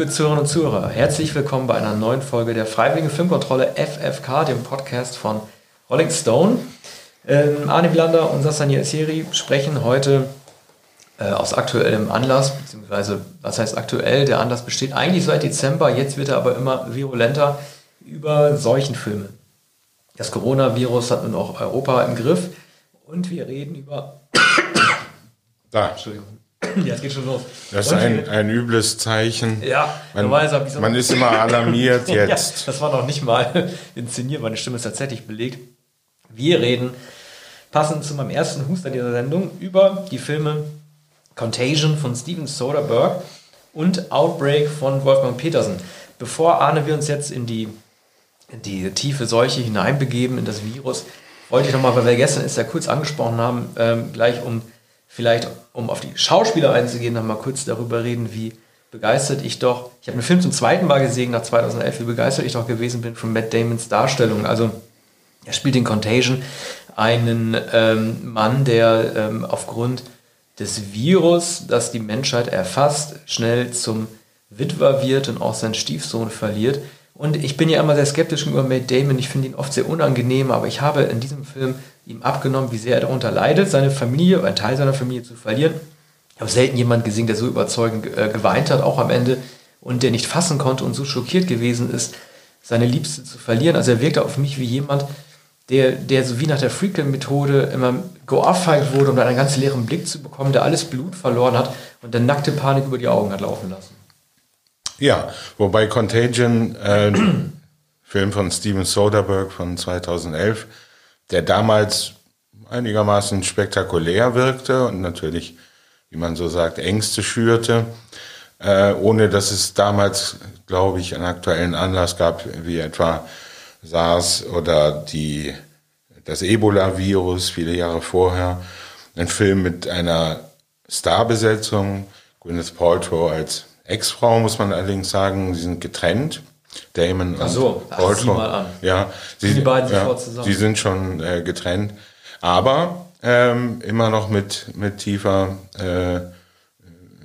liebe Zuhörerinnen und Zuhörer, herzlich willkommen bei einer neuen Folge der Freiwilligen Filmkontrolle FFK, dem Podcast von Rolling Stone. Ähm, Arne Wielander und Sassani Esseri sprechen heute äh, aus aktuellem Anlass, beziehungsweise was heißt aktuell? Der Anlass besteht eigentlich seit Dezember, jetzt wird er aber immer virulenter über Seuchenfilme. Das Coronavirus hat nun auch Europa im Griff und wir reden über. Da. Entschuldigung. Ja, es geht schon los. Das ist ein, ein übles Zeichen. Ja, man, man ist immer alarmiert jetzt. ja, das war noch nicht mal inszeniert, meine Stimme ist tatsächlich belegt. Wir reden, passend zu meinem ersten Huster dieser Sendung, über die Filme Contagion von Steven Soderbergh und Outbreak von Wolfgang Petersen. Bevor Arne wir uns jetzt in die, in die tiefe Seuche hineinbegeben, in das Virus, wollte ich nochmal, weil wir gestern es ja kurz angesprochen haben, ähm, gleich um vielleicht, um auf die Schauspieler einzugehen, nochmal kurz darüber reden, wie begeistert ich doch, ich habe den Film zum zweiten Mal gesehen nach 2011, wie begeistert ich doch gewesen bin von Matt Damons Darstellung. Also er spielt in Contagion einen ähm, Mann, der ähm, aufgrund des Virus, das die Menschheit erfasst, schnell zum Witwer wird und auch seinen Stiefsohn verliert. Und ich bin ja immer sehr skeptisch über Matt Damon. Ich finde ihn oft sehr unangenehm, aber ich habe in diesem Film ihm abgenommen, wie sehr er darunter leidet, seine Familie, einen Teil seiner Familie zu verlieren. Ich habe selten jemanden gesehen, der so überzeugend äh, geweint hat, auch am Ende, und der nicht fassen konnte und so schockiert gewesen ist, seine Liebste zu verlieren. Also er wirkte auf mich wie jemand, der, der so wie nach der Freakle-Methode immer geohrfeigt wurde, um dann einen ganz leeren Blick zu bekommen, der alles Blut verloren hat und der nackte Panik über die Augen hat laufen lassen. Ja, wobei Contagion, äh, Film von Steven Soderbergh von 2011, der damals einigermaßen spektakulär wirkte und natürlich, wie man so sagt, Ängste schürte, äh, ohne dass es damals, glaube ich, einen aktuellen Anlass gab, wie etwa SARS oder die, das Ebola-Virus viele Jahre vorher. Ein Film mit einer Starbesetzung, Gwyneth Paltrow als Ex-Frau, muss man allerdings sagen, sie sind getrennt. Damon Ach so, und Paltrow. mal an. Ja, sie, die beiden ja, sofort zusammen. Sie sind schon äh, getrennt, aber ähm, immer noch mit mit tiefer äh,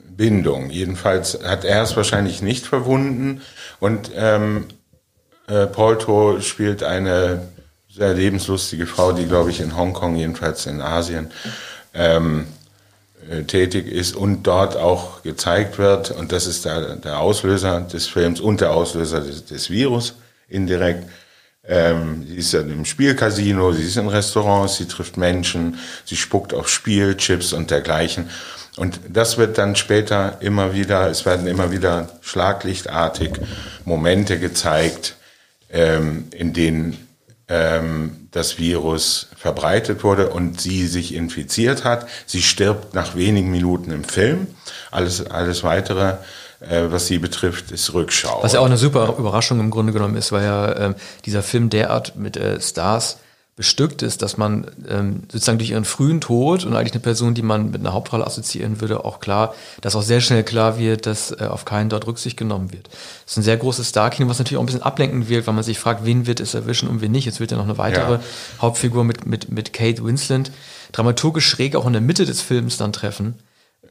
Bindung. Jedenfalls hat er es wahrscheinlich nicht verwunden und ähm, äh, Polto spielt eine sehr lebenslustige Frau, die, glaube ich, in Hongkong, jedenfalls in Asien, ähm, äh, tätig ist und dort auch gezeigt wird. Und das ist der, der Auslöser des Films und der Auslöser des, des Virus indirekt. Ähm, sie ist ja im Spielcasino, sie ist in Restaurants, sie trifft Menschen, sie spuckt auf Spielchips und dergleichen. Und das wird dann später immer wieder, es werden immer wieder schlaglichtartig Momente gezeigt, ähm, in denen ähm, das Virus verbreitet wurde und sie sich infiziert hat. Sie stirbt nach wenigen Minuten im Film. Alles, alles weitere, äh, was sie betrifft, ist Rückschau. Was ja auch eine super Überraschung im Grunde genommen ist, weil ja äh, dieser Film derart mit äh, Stars bestückt ist, dass man ähm, sozusagen durch ihren frühen Tod und eigentlich eine Person, die man mit einer Hauptrolle assoziieren würde, auch klar, dass auch sehr schnell klar wird, dass äh, auf keinen dort Rücksicht genommen wird. Das ist ein sehr großes Star-Kino, was natürlich auch ein bisschen ablenken wird, weil man sich fragt, wen wird es erwischen und wen nicht. Jetzt wird ja noch eine weitere ja. Hauptfigur mit, mit, mit Kate Winslet dramaturgisch schräg auch in der Mitte des Films dann treffen.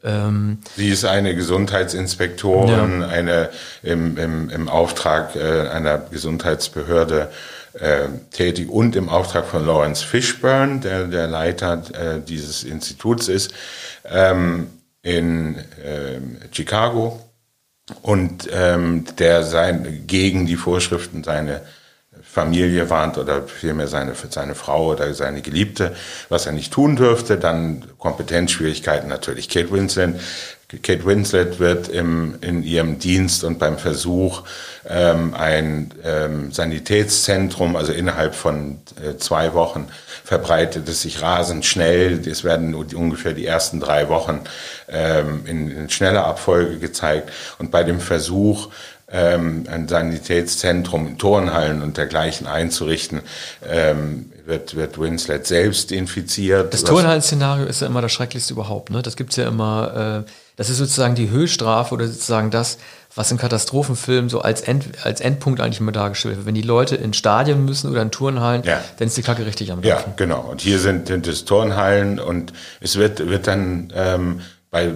Ähm, Sie ist eine Gesundheitsinspektorin, ja. eine im, im, im Auftrag äh, einer Gesundheitsbehörde äh, tätig und im Auftrag von Lawrence Fishburne, der der Leiter äh, dieses Instituts ist, ähm, in äh, Chicago und ähm, der sein, gegen die Vorschriften seine Familie warnt oder vielmehr seine, seine Frau oder seine Geliebte, was er nicht tun dürfte. Dann Kompetenzschwierigkeiten natürlich. Kate Winslet Kate Winslet wird im, in ihrem Dienst und beim Versuch, ähm, ein ähm, Sanitätszentrum, also innerhalb von äh, zwei Wochen verbreitet es sich rasend schnell. Es werden ungefähr die ersten drei Wochen ähm, in, in schneller Abfolge gezeigt. Und bei dem Versuch, ähm, ein Sanitätszentrum in Turnhallen und dergleichen einzurichten, ähm, wird, wird Winslet selbst infiziert. Das Turnhallen-Szenario ist ja immer das Schrecklichste überhaupt. Ne? Das gibt's ja immer, äh, das ist sozusagen die Höchststrafe oder sozusagen das, was in Katastrophenfilmen so als, End, als Endpunkt eigentlich immer dargestellt wird. Wenn die Leute in Stadien müssen oder in Turnhallen, ja. dann ist die Kacke richtig am Laufen. Ja, genau. Und hier sind, sind es Turnhallen und es wird, wird dann ähm, bei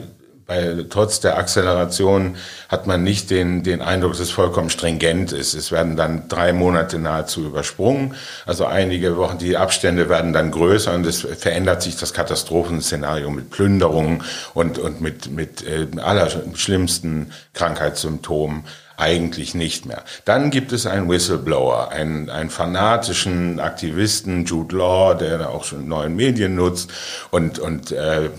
bei, trotz der Acceleration hat man nicht den, den Eindruck, dass es vollkommen stringent ist. Es werden dann drei Monate nahezu übersprungen. Also einige Wochen, die Abstände werden dann größer und es verändert sich das Katastrophenszenario mit Plünderungen und, und mit, mit äh, allerschlimmsten Krankheitssymptomen eigentlich nicht mehr. Dann gibt es einen Whistleblower, einen, einen fanatischen Aktivisten, Jude Law, der auch schon neuen Medien nutzt und, und äh,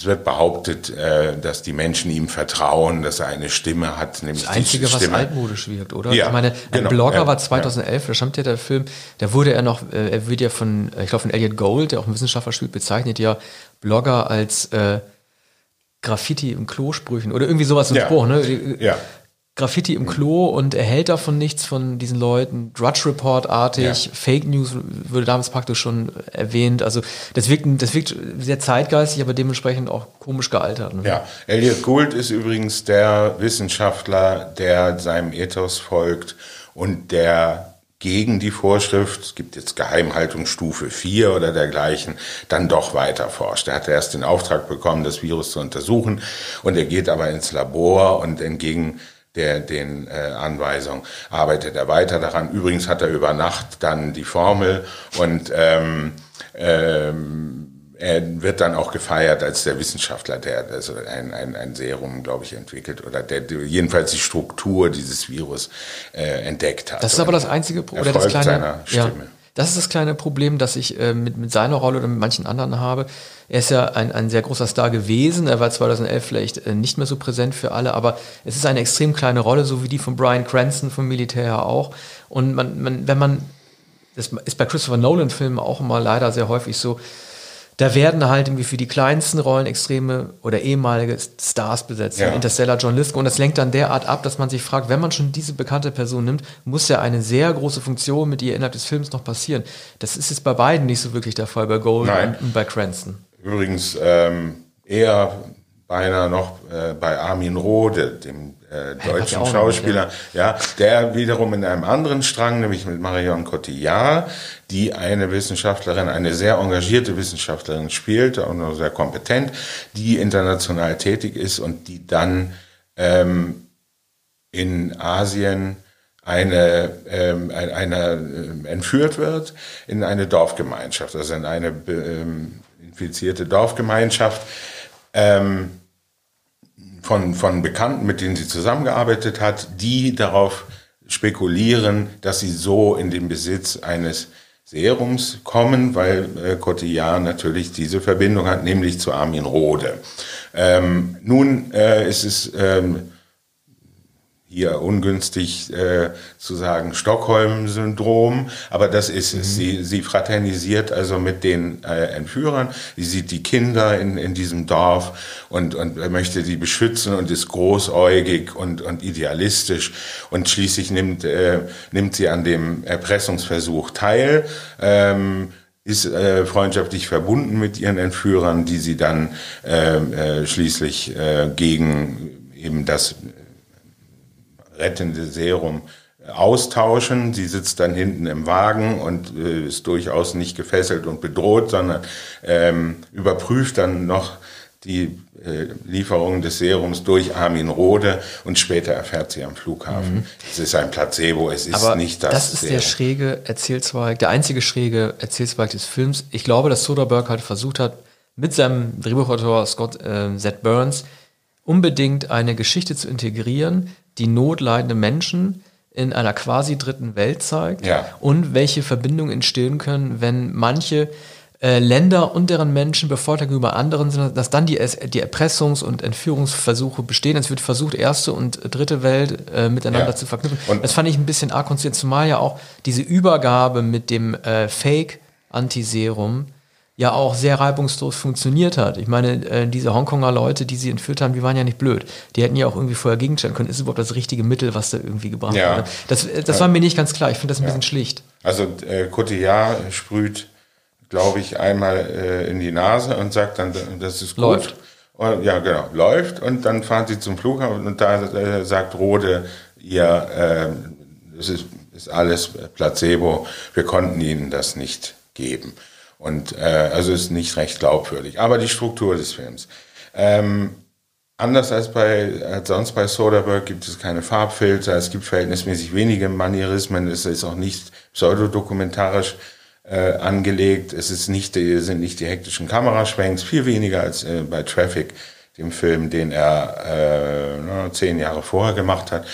es wird behauptet, äh, dass die Menschen ihm vertrauen, dass er eine Stimme hat, nämlich das Einzige, die Stimme. was altmodisch wirkt, oder? Ja, ich meine, ein genau, Blogger ja, war 2011, ja. da stammt ja der Film, da wurde er noch, äh, er wird ja von, ich glaube von Elliot Gold, der auch ein Wissenschaftler spielt, bezeichnet ja Blogger als äh, Graffiti im Klosprüchen oder irgendwie sowas im ja. Spruch, ne? Ja. Graffiti im Klo und er hält davon nichts von diesen Leuten. Drudge Report-artig, ja. Fake News wurde damals praktisch schon erwähnt. Also das wirkt, das wirkt sehr zeitgeistig, aber dementsprechend auch komisch gealtert. Ne? Ja, Elliot Gould ist übrigens der Wissenschaftler, der seinem Ethos folgt und der gegen die Vorschrift, es gibt jetzt Geheimhaltungsstufe 4 oder dergleichen, dann doch weiter forscht. Er hatte erst den Auftrag bekommen, das Virus zu untersuchen und er geht aber ins Labor und entgegen der den äh, Anweisungen arbeitet er weiter daran. Übrigens hat er über Nacht dann die Formel und ähm, ähm, er wird dann auch gefeiert als der Wissenschaftler, der also ein, ein, ein Serum, glaube ich, entwickelt oder der, jedenfalls die Struktur dieses Virus äh, entdeckt hat. Das ist aber das einzige Problem. Das kleine, seiner Stimme. Ja, das ist das kleine Problem, das ich äh, mit, mit seiner Rolle oder mit manchen anderen habe. Er ist ja ein, ein sehr großer Star gewesen. Er war 2011 vielleicht äh, nicht mehr so präsent für alle, aber es ist eine extrem kleine Rolle, so wie die von Brian Cranston vom Militär auch. Und man, man, wenn man, das ist bei Christopher Nolan-Filmen auch immer leider sehr häufig so, da werden halt irgendwie für die kleinsten Rollen extreme oder ehemalige Stars besetzt. Ja. Interstellar, John Lithgow. Und das lenkt dann derart ab, dass man sich fragt, wenn man schon diese bekannte Person nimmt, muss ja eine sehr große Funktion mit ihr innerhalb des Films noch passieren. Das ist jetzt bei beiden nicht so wirklich der Fall, bei Gold und bei Cranston. Übrigens ähm, eher beinahe noch äh, bei Armin Rohde, dem äh, deutschen Schauspieler, noch, ja. ja, der wiederum in einem anderen Strang, nämlich mit Marion Cotillard, die eine Wissenschaftlerin, eine sehr engagierte Wissenschaftlerin spielt, auch noch sehr kompetent, die international tätig ist und die dann ähm, in Asien eine, ähm, eine äh, entführt wird in eine Dorfgemeinschaft, also in eine ähm, infizierte Dorfgemeinschaft. Ähm, von, von Bekannten, mit denen sie zusammengearbeitet hat, die darauf spekulieren, dass sie so in den Besitz eines Serums kommen, weil äh, Cotillard natürlich diese Verbindung hat, nämlich zu Armin Rohde. Ähm, nun äh, ist es ähm, hier ungünstig äh, zu sagen Stockholm-Syndrom, aber das ist es. Mhm. Sie, sie fraternisiert also mit den äh, Entführern. Sie sieht die Kinder in, in diesem Dorf und, und möchte die beschützen und ist großäugig und, und idealistisch. Und schließlich nimmt, äh, nimmt sie an dem Erpressungsversuch teil. Ähm, ist äh, freundschaftlich verbunden mit ihren Entführern, die sie dann äh, äh, schließlich äh, gegen eben das rettende Serum austauschen. Sie sitzt dann hinten im Wagen und äh, ist durchaus nicht gefesselt und bedroht, sondern ähm, überprüft dann noch die äh, Lieferung des Serums durch Armin Rode und später erfährt sie am Flughafen, mhm. es ist ein Placebo, es ist Aber nicht das. Das ist Serum. der schräge Erzählzweig, der einzige schräge Erzählzweig des Films. Ich glaube, dass Soderbergh halt versucht hat, mit seinem Drehbuchautor Scott äh, Z. Burns unbedingt eine Geschichte zu integrieren, die notleidende Menschen in einer quasi dritten Welt zeigt ja. und welche Verbindungen entstehen können, wenn manche äh, Länder und deren Menschen bevorteilt gegenüber anderen sind, dass dann die, die Erpressungs- und Entführungsversuche bestehen. Es wird versucht, erste und dritte Welt äh, miteinander ja. zu verknüpfen. Und das fand ich ein bisschen arg konstruiert, zumal ja auch diese Übergabe mit dem äh, Fake-Antiserum ja auch sehr reibungslos funktioniert hat. Ich meine, äh, diese Hongkonger Leute, die sie entführt haben, die waren ja nicht blöd. Die hätten ja auch irgendwie vorher gegenstellen können. Ist überhaupt das richtige Mittel, was da irgendwie gebracht ja. wurde? Das, äh, das war mir nicht ganz klar. Ich finde das ein ja. bisschen schlicht. Also äh, Cotillard sprüht, glaube ich, einmal äh, in die Nase und sagt dann, das ist gut. Läuft. Und, ja, genau, läuft. Und dann fahren sie zum Flughafen und da äh, sagt Rode, ihr, äh, es ist, ist alles Placebo, wir konnten ihnen das nicht geben. Und äh, also ist nicht recht glaubwürdig. Aber die Struktur des Films. Ähm, Anders als bei als sonst bei Soderbergh gibt es keine Farbfilter, es gibt verhältnismäßig wenige Manierismen, es ist auch nicht pseudodokumentarisch äh, angelegt, es ist nicht die, sind nicht die hektischen Kameraschwenks, viel weniger als äh, bei Traffic, dem Film, den er äh, zehn Jahre vorher gemacht hat.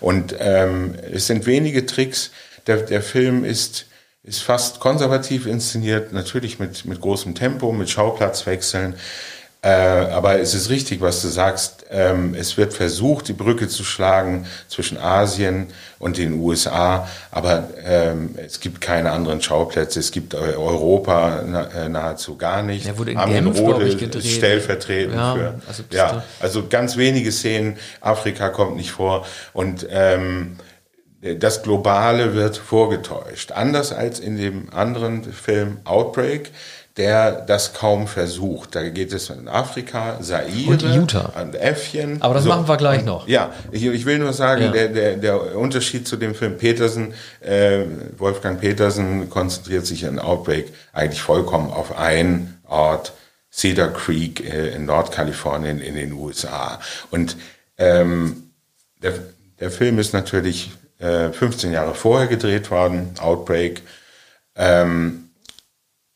Und ähm, es sind wenige Tricks. Der, der Film ist ist fast konservativ inszeniert, natürlich mit, mit großem Tempo, mit Schauplatzwechseln. Äh, aber es ist richtig, was du sagst. Ähm, es wird versucht, die Brücke zu schlagen zwischen Asien und den USA, aber ähm, es gibt keine anderen Schauplätze. Es gibt Europa na, äh, nahezu gar nicht. Er wurde in Genf, ich, gedreht. stellvertretend ja, für. Also, ja, also ganz wenige Szenen. Afrika kommt nicht vor und ähm, das Globale wird vorgetäuscht. Anders als in dem anderen Film Outbreak der das kaum versucht. Da geht es in Afrika, Zaire, und Utah. an Äffchen. Aber das so. machen wir gleich noch. Ja, ich, ich will nur sagen, ja. der, der, der Unterschied zu dem Film Petersen, äh, Wolfgang Petersen konzentriert sich in Outbreak eigentlich vollkommen auf einen Ort, Cedar Creek äh, in Nordkalifornien in den USA. Und ähm, der, der Film ist natürlich äh, 15 Jahre vorher gedreht worden, Outbreak. Ähm,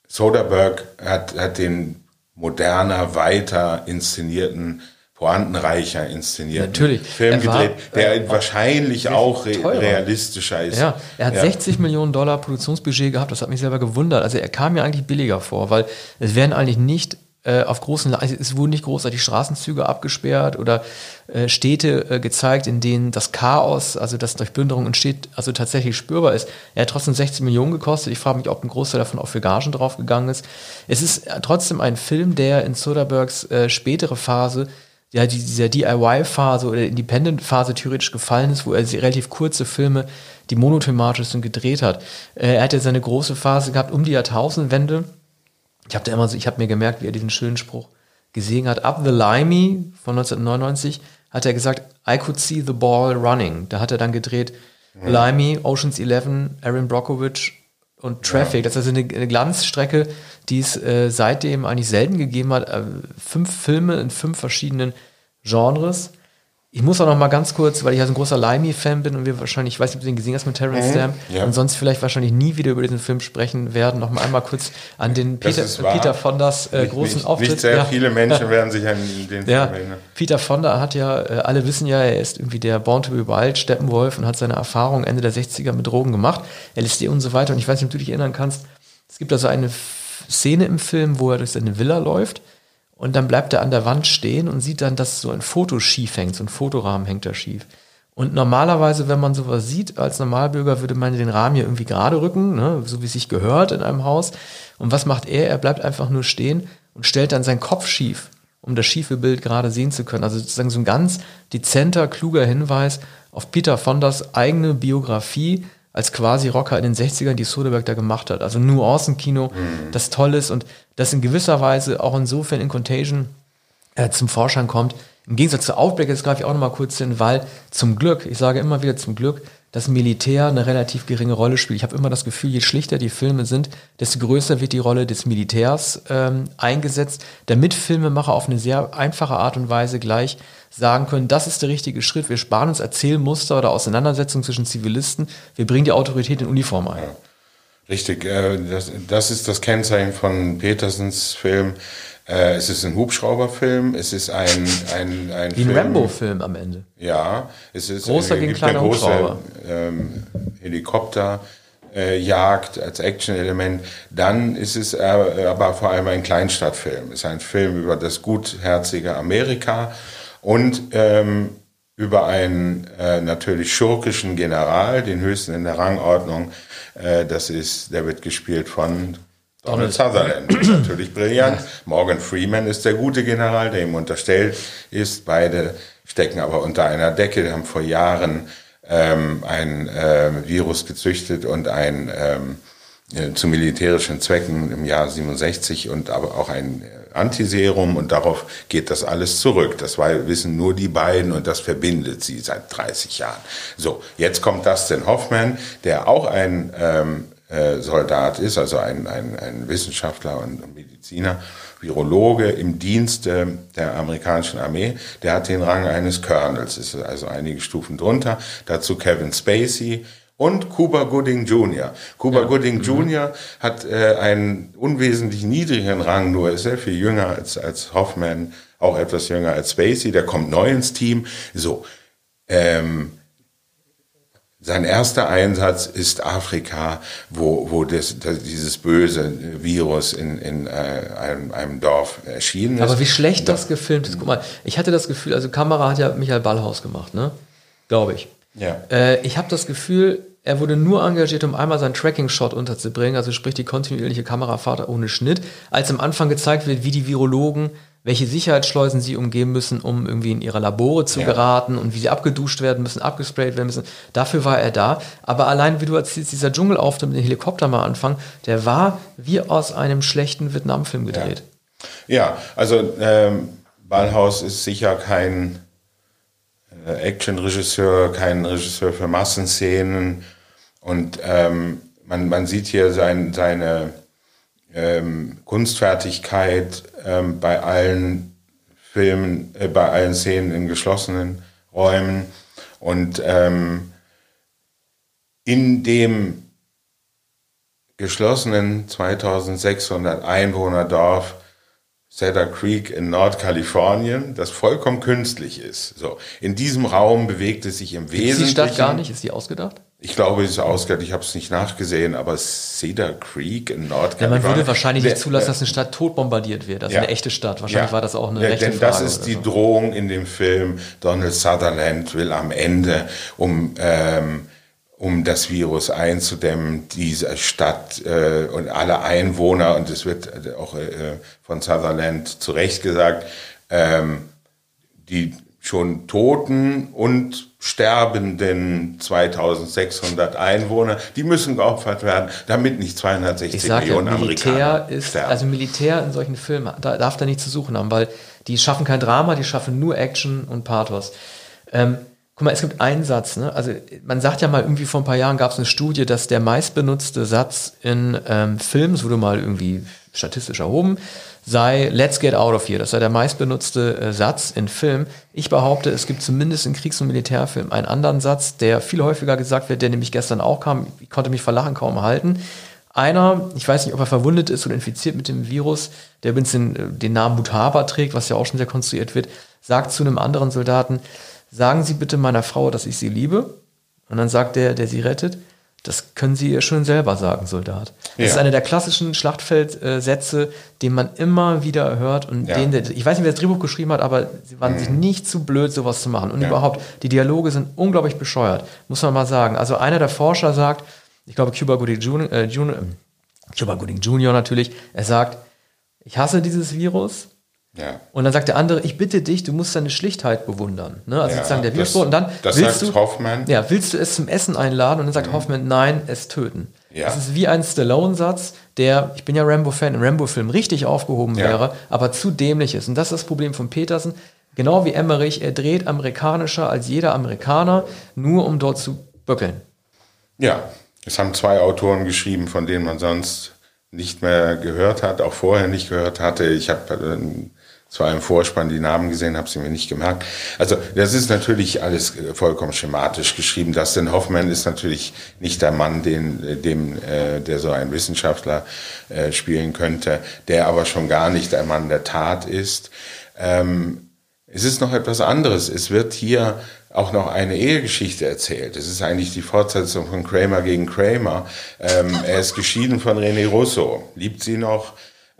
Soderbergh hat, hat den moderner, weiter inszenierten, pointenreicher inszenierten Natürlich. Film gedreht, der äh, wahrscheinlich auch re realistischer ist. Ja, er hat ja. 60 Millionen Dollar Produktionsbudget gehabt, das hat mich selber gewundert. Also er kam mir eigentlich billiger vor, weil es werden eigentlich nicht äh, auf großen, es wurden nicht großartig Straßenzüge abgesperrt oder äh, Städte äh, gezeigt, in denen das Chaos, also das Durchbünderung entsteht, also tatsächlich spürbar ist. Er hat trotzdem 16 Millionen gekostet. Ich frage mich, ob ein Großteil davon auch für Gagen draufgegangen ist. Es ist trotzdem ein Film, der in Soderberghs äh, spätere Phase ja, dieser DIY-Phase oder Independent-Phase theoretisch gefallen ist, wo er relativ kurze Filme, die monothematisch sind, gedreht hat. er hat ja seine große Phase gehabt um die Jahrtausendwende, ich habe immer so, ich habe mir gemerkt, wie er diesen schönen Spruch gesehen hat. Up the Limey von 1999 hat er gesagt, I could see the ball running. Da hat er dann gedreht mhm. Limey, Oceans 11, Aaron Brockovich und Traffic. Ja. Das ist also eine, eine Glanzstrecke, die es äh, seitdem eigentlich selten gegeben hat. Äh, fünf Filme in fünf verschiedenen Genres. Ich muss auch noch mal ganz kurz, weil ich ja so ein großer Limey-Fan bin und wir wahrscheinlich, ich weiß nicht, ob du den gesehen hast mit Terrence mhm. Stamp, ja. und sonst vielleicht wahrscheinlich nie wieder über diesen Film sprechen werden, noch mal einmal kurz an den Peter, Peter Fondas äh, großen nicht, Auftritt. Nicht sehr ja. viele Menschen werden sich an den ja. Film erinnern. Peter Fonda hat ja, äh, alle wissen ja, er ist irgendwie der Born to be Wild, Steppenwolf und hat seine Erfahrung Ende der 60er mit Drogen gemacht, LSD und so weiter. Und ich weiß nicht, ob du dich erinnern kannst, es gibt also eine Szene im Film, wo er durch seine Villa läuft und dann bleibt er an der Wand stehen und sieht dann, dass so ein Foto schief hängt, so ein Fotorahmen hängt da schief. Und normalerweise, wenn man sowas sieht, als Normalbürger würde man den Rahmen hier irgendwie gerade rücken, ne, so wie es sich gehört in einem Haus. Und was macht er? Er bleibt einfach nur stehen und stellt dann seinen Kopf schief, um das schiefe Bild gerade sehen zu können. Also sozusagen so ein ganz dezenter, kluger Hinweis auf Peter Fondas eigene Biografie, als quasi Rocker in den 60ern, die Soderbergh da gemacht hat. Also Nuancenkino, mhm. das toll ist und das in gewisser Weise auch insofern in Contagion äh, zum Vorschein kommt. Im Gegensatz zu Outbreak, jetzt greife ich auch nochmal kurz hin, weil zum Glück, ich sage immer wieder zum Glück, das Militär eine relativ geringe Rolle spielt. Ich habe immer das Gefühl, je schlichter die Filme sind, desto größer wird die Rolle des Militärs ähm, eingesetzt, damit Filmemacher auf eine sehr einfache Art und Weise gleich sagen können, das ist der richtige Schritt, wir sparen uns Erzählmuster oder Auseinandersetzungen zwischen Zivilisten, wir bringen die Autorität in Uniform ein. Ja, richtig, äh, das, das ist das Kennzeichen von Petersens Film. Äh, es ist ein Hubschrauberfilm, es ist ein, ein, ein Wie ein Rambo-Film am Ende. Ja, es ist großer gegen kleiner Hubschrauber. Ähm, Helikopter. Äh, Jagd als Action-Element, dann ist es äh, aber vor allem ein Kleinstadtfilm. Es ist ein Film über das gutherzige Amerika und ähm, über einen äh, natürlich schurkischen General, den höchsten in der Rangordnung. Äh, das ist, der wird gespielt von Donald Sutherland. natürlich brillant. Morgan Freeman ist der gute General, der ihm unterstellt ist. Beide stecken aber unter einer Decke, die haben vor Jahren ähm, ein äh, Virus gezüchtet und ein ähm, äh, zu militärischen Zwecken im Jahr 67 und aber auch ein Antiserum und darauf geht das alles zurück. Das wissen nur die beiden und das verbindet sie seit 30 Jahren. So, jetzt kommt Dustin Hoffman, der auch ein ähm, äh, Soldat ist, also ein, ein, ein Wissenschaftler und Mediziner, Virologe im Dienste der amerikanischen Armee, der hat den Rang eines Colonels, ist also einige Stufen drunter. Dazu Kevin Spacey, und Cuba Gooding Jr. Cuba ja. Gooding mhm. Jr. hat äh, einen unwesentlich niedrigeren Rang, nur ist sehr viel jünger als, als Hoffman, auch etwas jünger als Spacey, der kommt neu ins Team. So, ähm, sein erster Einsatz ist Afrika, wo, wo das, das, dieses böse Virus in, in äh, einem, einem Dorf erschienen ist. Aber wie schlecht das gefilmt ist. Guck mal, ich hatte das Gefühl, also Kamera hat ja Michael Ballhaus gemacht, ne? Glaube ich. Ja. Äh, ich habe das Gefühl, er wurde nur engagiert, um einmal seinen Tracking-Shot unterzubringen, also sprich die kontinuierliche Kamerafahrt ohne Schnitt, als am Anfang gezeigt wird, wie die Virologen welche Sicherheitsschleusen sie umgehen müssen, um irgendwie in ihre Labore zu ja. geraten und wie sie abgeduscht werden müssen, abgesprayt werden müssen. Dafür war er da. Aber allein, wie du erzählst, dieser Dschungelauftritt mit dem Helikopter mal anfangen, der war wie aus einem schlechten Vietnam-Film gedreht. Ja, ja also ähm, Ballhaus ist sicher kein äh, Action-Regisseur, kein Regisseur für Massenszenen. Und ähm, man, man sieht hier sein, seine ähm, Kunstfertigkeit ähm, bei allen Filmen, äh, bei allen Szenen in geschlossenen Räumen und ähm, in dem geschlossenen 2600 Einwohner Dorf Cedar Creek in Nordkalifornien, das vollkommen künstlich ist. So, in diesem Raum bewegt es sich im Wesentlichen. Ist die Stadt gar nicht? Ist die ausgedacht? Ich glaube, es ist ausgedacht. Ich habe es nicht nachgesehen, aber Cedar Creek in Nordkalifornien. Ja, man würde wahrscheinlich nicht zulassen, dass eine Stadt tot bombardiert wird. Also ja. eine echte Stadt. Wahrscheinlich ja. war das auch eine ja, rechte denn Frage. Das ist die so. Drohung in dem Film. Donald Sutherland will am Ende, um ähm, um das Virus einzudämmen, diese Stadt äh, und alle Einwohner, und es wird auch äh, von Sutherland zu Recht gesagt, ähm, die schon toten und sterbenden 2600 Einwohner, die müssen geopfert werden, damit nicht 260 ich Millionen ja, Militär Amerikaner ist, sterben. Also Militär in solchen Filmen da darf da nicht zu suchen haben, weil die schaffen kein Drama, die schaffen nur Action und Pathos. Ähm, Guck mal, es gibt einen Satz, ne? Also man sagt ja mal, irgendwie vor ein paar Jahren gab es eine Studie, dass der meistbenutzte Satz in ähm, Filmen, es wurde mal irgendwie statistisch erhoben, sei Let's get out of here. Das sei der meistbenutzte äh, Satz in Filmen. Ich behaupte, es gibt zumindest in Kriegs- und Militärfilmen einen anderen Satz, der viel häufiger gesagt wird, der nämlich gestern auch kam. Ich konnte mich vor Lachen kaum halten. Einer, ich weiß nicht, ob er verwundet ist oder infiziert mit dem Virus, der übrigens den, äh, den Namen Mutaba trägt, was ja auch schon sehr konstruiert wird, sagt zu einem anderen Soldaten, sagen Sie bitte meiner Frau, dass ich sie liebe. Und dann sagt der, der sie rettet, das können Sie ihr schon selber sagen, Soldat. Das ja. ist einer der klassischen Schlachtfeldsätze, den man immer wieder hört und ja. den, ich weiß nicht, wer das Drehbuch geschrieben hat, aber sie waren mhm. sich nicht zu blöd, sowas zu machen. Und ja. überhaupt, die Dialoge sind unglaublich bescheuert, muss man mal sagen. Also einer der Forscher sagt, ich glaube Cuba Gooding Jr., äh, Junior, äh, Cuba Gooding Jr. natürlich, er sagt, ich hasse dieses Virus, ja. Und dann sagt der andere, ich bitte dich, du musst deine Schlichtheit bewundern. Ne? Also ja, sozusagen der Widerspruch. Und dann das willst sagt du, Hoffmann. Ja, willst du es zum Essen einladen? Und dann sagt mhm. Hoffmann, nein, es töten. Ja. Das ist wie ein Stallone-Satz, der, ich bin ja Rambo-Fan, im Rambo-Film richtig aufgehoben ja. wäre, aber zu dämlich ist. Und das ist das Problem von Petersen. Genau wie Emmerich, er dreht amerikanischer als jeder Amerikaner, nur um dort zu böckeln. Ja, es haben zwei Autoren geschrieben, von denen man sonst nicht mehr gehört hat, auch vorher nicht gehört hatte. Ich habe zwar im Vorspann die Namen gesehen, habe sie mir nicht gemerkt. Also das ist natürlich alles äh, vollkommen schematisch geschrieben. Dustin Hoffman ist natürlich nicht der Mann, den, äh, dem, äh, der so ein Wissenschaftler äh, spielen könnte, der aber schon gar nicht der Mann der Tat ist. Ähm, es ist noch etwas anderes. Es wird hier auch noch eine Ehegeschichte erzählt. Es ist eigentlich die Fortsetzung von Kramer gegen Kramer. Ähm, er ist geschieden von René Russo. Liebt sie noch?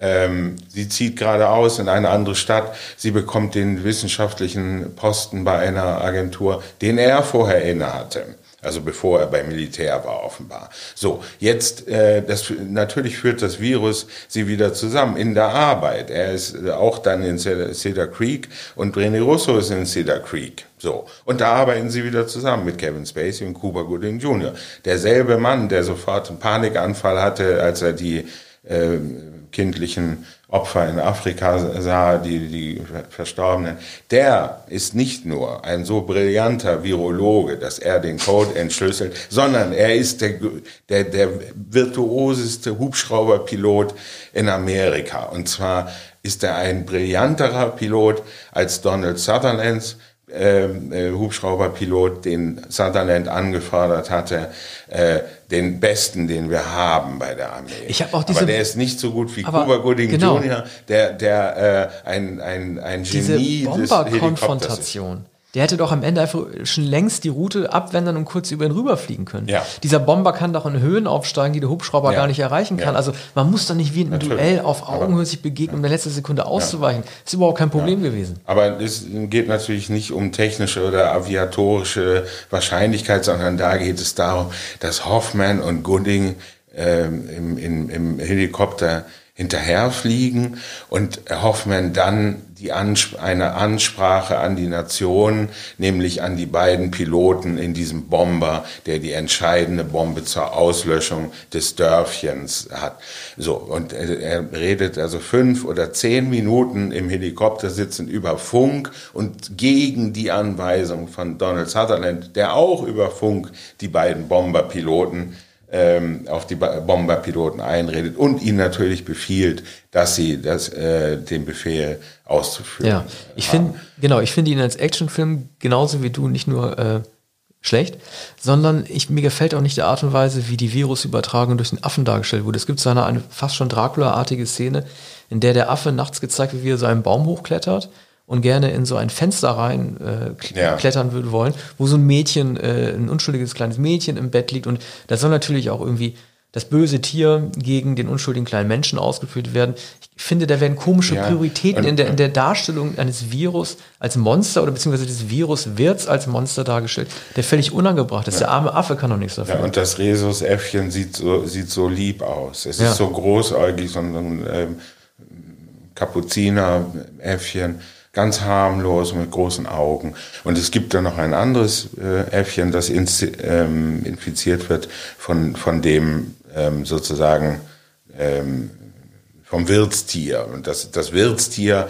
Ähm, sie zieht gerade aus in eine andere Stadt. Sie bekommt den wissenschaftlichen Posten bei einer Agentur, den er vorher inne hatte. Also bevor er beim Militär war, offenbar. So, jetzt, äh, das, natürlich führt das Virus sie wieder zusammen in der Arbeit. Er ist auch dann in Cedar Creek und René Russo ist in Cedar Creek. So. Und da arbeiten sie wieder zusammen mit Kevin Spacey und Cuba Gooding Jr. Derselbe Mann, der sofort einen Panikanfall hatte, als er die äh, kindlichen Opfer in Afrika sah, die, die Verstorbenen, der ist nicht nur ein so brillanter Virologe, dass er den Code entschlüsselt, sondern er ist der, der, der virtuoseste Hubschrauberpilot in Amerika. Und zwar ist er ein brillanterer Pilot als Donald Sutherland, äh, Hubschrauberpilot, den Sutherland angefordert hatte, äh, den besten, den wir haben bei der Armee. Ich habe auch diese, aber der ist nicht so gut wie Cuba Gooding genau. Jr., der, der äh, ein, ein, ein Genie diese Bomberkonfrontation. Der hätte doch am Ende einfach schon längst die Route abwenden und kurz über ihn rüberfliegen können. Ja. Dieser Bomber kann doch in Höhen aufsteigen, die der Hubschrauber ja. gar nicht erreichen kann. Ja. Also man muss doch nicht wie in einem Duell auf Augenhöhe sich begegnen, um in der letzten Sekunde auszuweichen. Das ist überhaupt kein Problem gewesen. Aber es geht natürlich nicht um technische oder aviatorische Wahrscheinlichkeit, sondern da geht es darum, dass Hoffman und Gooding ähm, im, im, im Helikopter hinterherfliegen und Hoffman dann die Ansp eine Ansprache an die Nation, nämlich an die beiden Piloten in diesem Bomber, der die entscheidende Bombe zur Auslöschung des Dörfchens hat. So, und er redet also fünf oder zehn Minuten im Helikopter sitzen über Funk und gegen die Anweisung von Donald Sutherland, der auch über Funk die beiden Bomberpiloten ähm, auf die Bomberpiloten einredet und ihnen natürlich befiehlt, dass sie das, äh, den Befehl auszuführen. Ja, ich finde, genau, ich finde ihn als Actionfilm genauso wie du nicht nur äh, schlecht, sondern ich, mir gefällt auch nicht die Art und Weise, wie die Virusübertragung durch den Affen dargestellt wurde. Es gibt so eine, eine fast schon Dracula-artige Szene, in der der Affe nachts gezeigt wird, wie er so einen Baum hochklettert und gerne in so ein Fenster rein äh, ja. klettern würde wollen, wo so ein Mädchen, äh, ein unschuldiges kleines Mädchen im Bett liegt und da soll natürlich auch irgendwie das böse Tier gegen den unschuldigen kleinen Menschen ausgeführt werden. Ich finde, da werden komische ja. Prioritäten in der, in der Darstellung eines Virus als Monster oder beziehungsweise des Virus wird als Monster dargestellt, der völlig unangebracht ist. Ja. Der arme Affe kann doch nichts dafür. Ja, und das Rhesusäffchen sieht so, sieht so lieb aus. Es ist so großäugig, so ein ähm, Kapuzineräffchen ganz harmlos mit großen Augen. Und es gibt dann noch ein anderes äh, Äffchen, das ähm, infiziert wird von, von dem ähm, sozusagen ähm, vom Wirtstier. Und das, das Wirtstier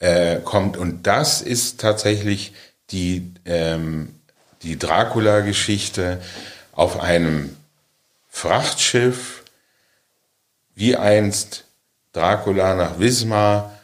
äh, kommt und das ist tatsächlich die, ähm, die Dracula-Geschichte auf einem Frachtschiff, wie einst Dracula nach Wismar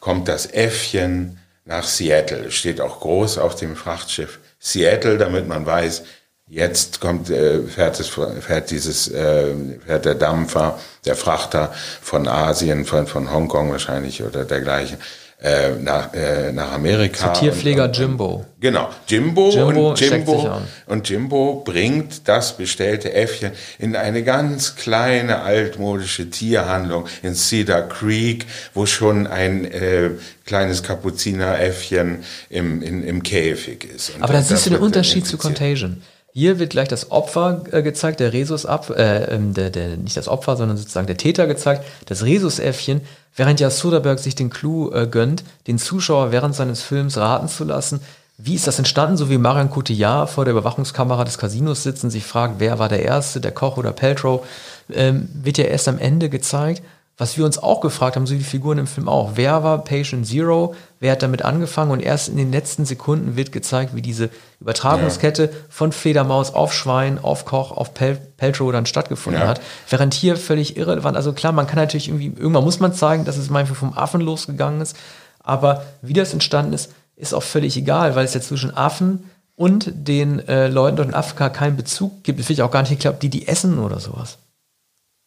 kommt das Äffchen nach Seattle. Steht auch groß auf dem Frachtschiff Seattle, damit man weiß, jetzt kommt, äh, fährt, es, fährt dieses, äh, fährt der Dampfer, der Frachter von Asien, von, von Hongkong wahrscheinlich oder dergleichen, äh, nach, äh, nach Amerika. Tierpfleger und, und, Jimbo. Genau, Jimbo, Jimbo und Jimbo und Jimbo bringt das bestellte Äffchen in eine ganz kleine altmodische Tierhandlung in Cedar Creek, wo schon ein äh, kleines Kapuzineräffchen im, in, im Käfig ist. Und Aber da siehst du den Unterschied zu Contagion. Hier wird gleich das Opfer äh, gezeigt, der Resus ab, äh, ähm, der, der, nicht das Opfer, sondern sozusagen der Täter gezeigt, das Resus-Äffchen, während ja Soderbergh sich den Clou äh, gönnt, den Zuschauer während seines Films raten zu lassen, wie ist das entstanden, so wie Marion Cotillard vor der Überwachungskamera des Casinos sitzen, sich fragt, wer war der Erste, der Koch oder Peltrow, ähm, wird ja erst am Ende gezeigt. Was wir uns auch gefragt haben, so wie die Figuren im Film auch, wer war Patient Zero, wer hat damit angefangen und erst in den letzten Sekunden wird gezeigt, wie diese Übertragungskette ja. von Fledermaus auf Schwein, auf Koch, auf Pel Peltrow dann stattgefunden ja. hat. Während hier völlig irrelevant, also klar, man kann natürlich irgendwie, irgendwann muss man zeigen, dass es manchmal vom Affen losgegangen ist, aber wie das entstanden ist, ist auch völlig egal, weil es ja zwischen Affen und den äh, Leuten dort in Afrika keinen Bezug gibt. Es wird ja auch gar nicht geklappt, die die essen oder sowas.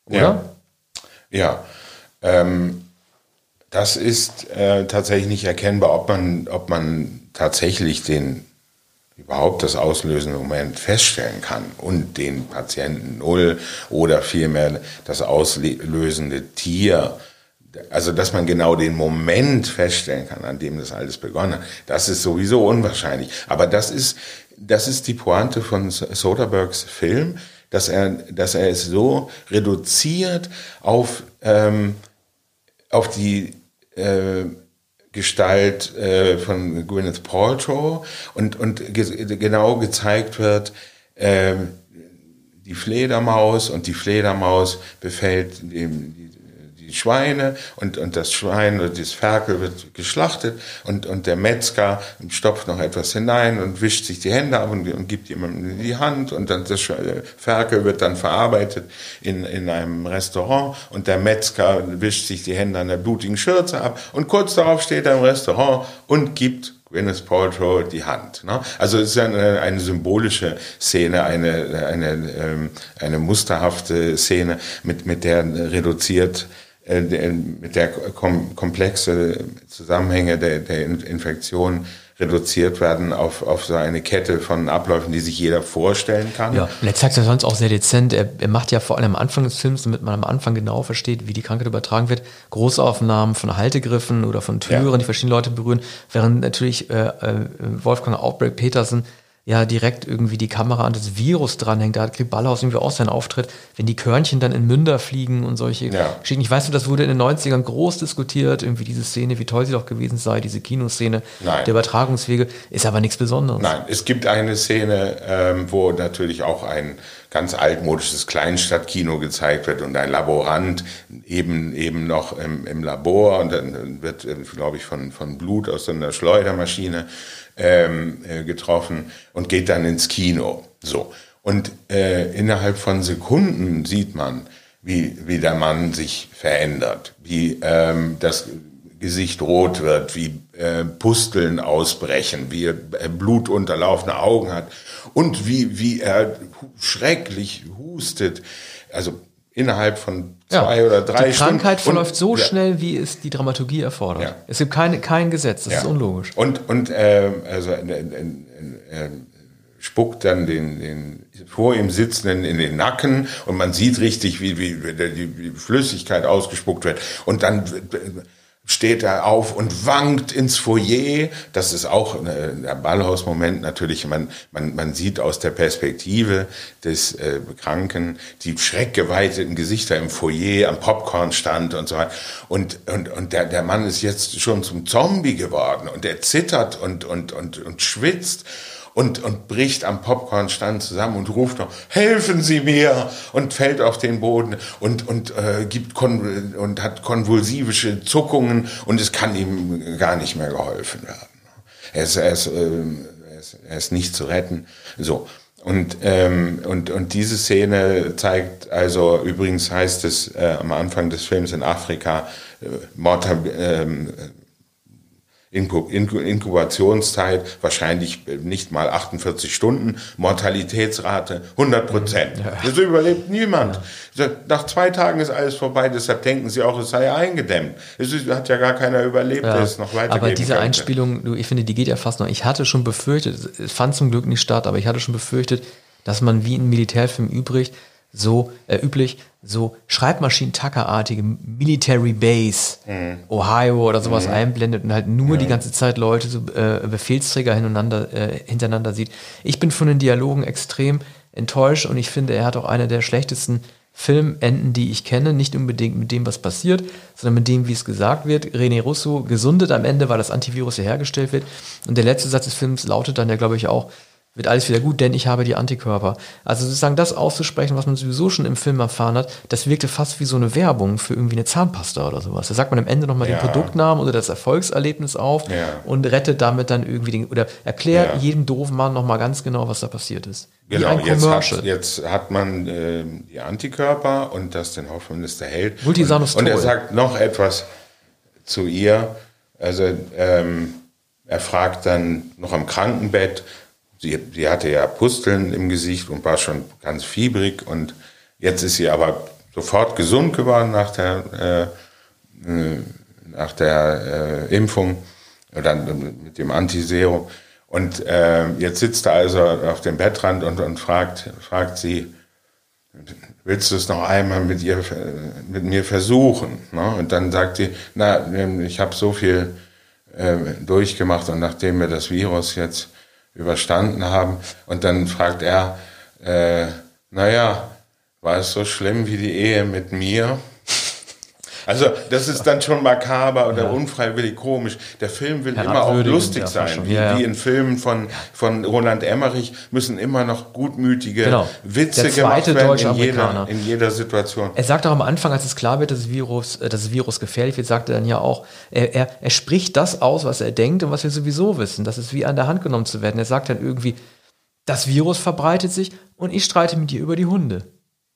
Oder? Ja. Ja, ähm, das ist äh, tatsächlich nicht erkennbar, ob man, ob man tatsächlich den überhaupt das auslösende Moment feststellen kann und den Patienten null oder vielmehr das auslösende Tier. Also, dass man genau den Moment feststellen kann, an dem das alles begonnen hat, das ist sowieso unwahrscheinlich. Aber das ist, das ist die Pointe von Soderberghs Film dass er, dass er es so reduziert auf, ähm, auf die äh, Gestalt äh, von Gwyneth Paltrow und, und ge genau gezeigt wird, äh, die Fledermaus und die Fledermaus befällt dem, die, Schweine und, und das Schwein oder das Ferkel wird geschlachtet und, und der Metzger stopft noch etwas hinein und wischt sich die Hände ab und, und gibt jemandem die Hand und dann das Ferkel wird dann verarbeitet in, in einem Restaurant und der Metzger wischt sich die Hände an der blutigen Schürze ab und kurz darauf steht er im Restaurant und gibt Gwyneth Paltrow die Hand. Ne? Also es ist eine, eine symbolische Szene, eine, eine, ähm, eine musterhafte Szene, mit, mit der reduziert, äh, mit der komplexe Zusammenhänge der, der Infektion reduziert werden auf, auf so eine Kette von Abläufen, die sich jeder vorstellen kann. Ja, und er zeigt es ja sonst auch sehr dezent. Er, er macht ja vor allem am Anfang des Films, damit man am Anfang genau versteht, wie die Krankheit übertragen wird, Großaufnahmen von Haltegriffen oder von Türen, ja. die verschiedene Leute berühren, während natürlich äh, äh, Wolfgang Outbreak Petersen ja direkt irgendwie die Kamera an das Virus dranhängt. Da hat Ballhaus irgendwie auch seinen Auftritt, wenn die Körnchen dann in Münder fliegen und solche ja. Geschichten. Ich weiß nicht, das wurde in den 90ern groß diskutiert, irgendwie diese Szene, wie toll sie doch gewesen sei, diese Kinoszene Nein. der Übertragungswege, ist aber nichts Besonderes. Nein, es gibt eine Szene, ähm, wo natürlich auch ein ganz altmodisches Kleinstadtkino gezeigt wird und ein Laborant eben eben noch im, im Labor und dann wird, äh, glaube ich, von, von Blut aus einer Schleudermaschine ähm, äh, getroffen und geht dann ins Kino. So. Und äh, innerhalb von Sekunden sieht man, wie, wie der Mann sich verändert, wie ähm, das Gesicht rot wird, wie äh, Pusteln ausbrechen, wie er äh, blutunterlaufene Augen hat und wie, wie er schrecklich hustet. Also innerhalb von zwei ja, oder drei Stunden. Die Krankheit Stunden. verläuft so ja. schnell, wie es die Dramaturgie erfordert. Ja. Es gibt keine, kein Gesetz, das ist unlogisch. Und, und äh, also äh, äh, äh, spuckt dann den, den vor ihm Sitzenden in den Nacken und man sieht richtig, wie, wie, wie die Flüssigkeit ausgespuckt wird. Und dann steht er auf und wankt ins Foyer. Das ist auch der Ballhaus-Moment natürlich. Man, man, man sieht aus der Perspektive des äh, Kranken die schreckgeweiteten Gesichter im Foyer am Popcornstand und so weiter. Und, und, und der, der Mann ist jetzt schon zum Zombie geworden und er zittert und, und, und, und schwitzt und, und bricht am Popcornstand zusammen und ruft noch, helfen Sie mir! und fällt auf den Boden und, und, äh, gibt kon und hat konvulsivische Zuckungen und es kann ihm gar nicht mehr geholfen werden. Er ist, er ist, äh, er ist, er ist nicht zu retten. So. Und, ähm, und, und diese Szene zeigt, also übrigens heißt es äh, am Anfang des Films in Afrika, äh, Mortal, ähm, Inkubationszeit wahrscheinlich nicht mal 48 Stunden, Mortalitätsrate 100 Prozent. Ja. Das überlebt niemand. Ja. Nach zwei Tagen ist alles vorbei, deshalb denken sie auch, es sei eingedämmt. Es hat ja gar keiner überlebt, ja. es noch weiter Aber diese könnte. Einspielung, ich finde, die geht ja fast noch. Ich hatte schon befürchtet, es fand zum Glück nicht statt, aber ich hatte schon befürchtet, dass man wie in Militärfilm übrig so äh, üblich, so Schreibmaschinen-Tackerartige Military Base, mhm. Ohio oder sowas mhm. einblendet und halt nur mhm. die ganze Zeit Leute, so äh, Befehlsträger hintereinander, äh, hintereinander sieht. Ich bin von den Dialogen extrem enttäuscht und ich finde, er hat auch eine der schlechtesten Filmenden, die ich kenne, nicht unbedingt mit dem, was passiert, sondern mit dem, wie es gesagt wird. René Russo gesundet am Ende, weil das Antivirus hier hergestellt wird. Und der letzte Satz des Films lautet dann ja, glaube ich, auch, wird alles wieder gut, denn ich habe die Antikörper. Also sozusagen das auszusprechen, was man sowieso schon im Film erfahren hat, das wirkte fast wie so eine Werbung für irgendwie eine Zahnpasta oder sowas. Da sagt man am Ende nochmal ja. den Produktnamen oder das Erfolgserlebnis auf ja. und rettet damit dann irgendwie den, oder erklärt ja. jedem doofen Mann nochmal ganz genau, was da passiert ist. Genau, jetzt hat, jetzt hat man äh, die Antikörper und das den Hoffnung ist der Held. Und, und er sagt noch etwas zu ihr. Also ähm, er fragt dann noch am Krankenbett, Sie, sie hatte ja Pusteln im Gesicht und war schon ganz fiebrig und jetzt ist sie aber sofort gesund geworden nach der, äh, äh nach der äh, Impfung oder mit dem Antiserum. Und äh, jetzt sitzt er also auf dem Bettrand und, und fragt, fragt sie, willst du es noch einmal mit ihr, mit mir versuchen? Ne? Und dann sagt sie, na, ich habe so viel äh, durchgemacht und nachdem mir das Virus jetzt überstanden haben. Und dann fragt er, äh, naja, war es so schlimm wie die Ehe mit mir? Also das ist dann schon makaber oder ja. unfreiwillig komisch. Der Film will immer auch lustig sein. Wie, ja, wie, in Filmen von, von Roland Emmerich müssen immer noch gutmütige genau. Witze gemacht werden in jeder, in jeder Situation. Er sagt auch am Anfang, als es klar wird, dass das Virus, äh, dass das Virus gefährlich wird, sagt er dann ja auch, er, er, er spricht das aus, was er denkt und was wir sowieso wissen. Das ist wie an der Hand genommen zu werden. Er sagt dann irgendwie, das Virus verbreitet sich und ich streite mit dir über die Hunde.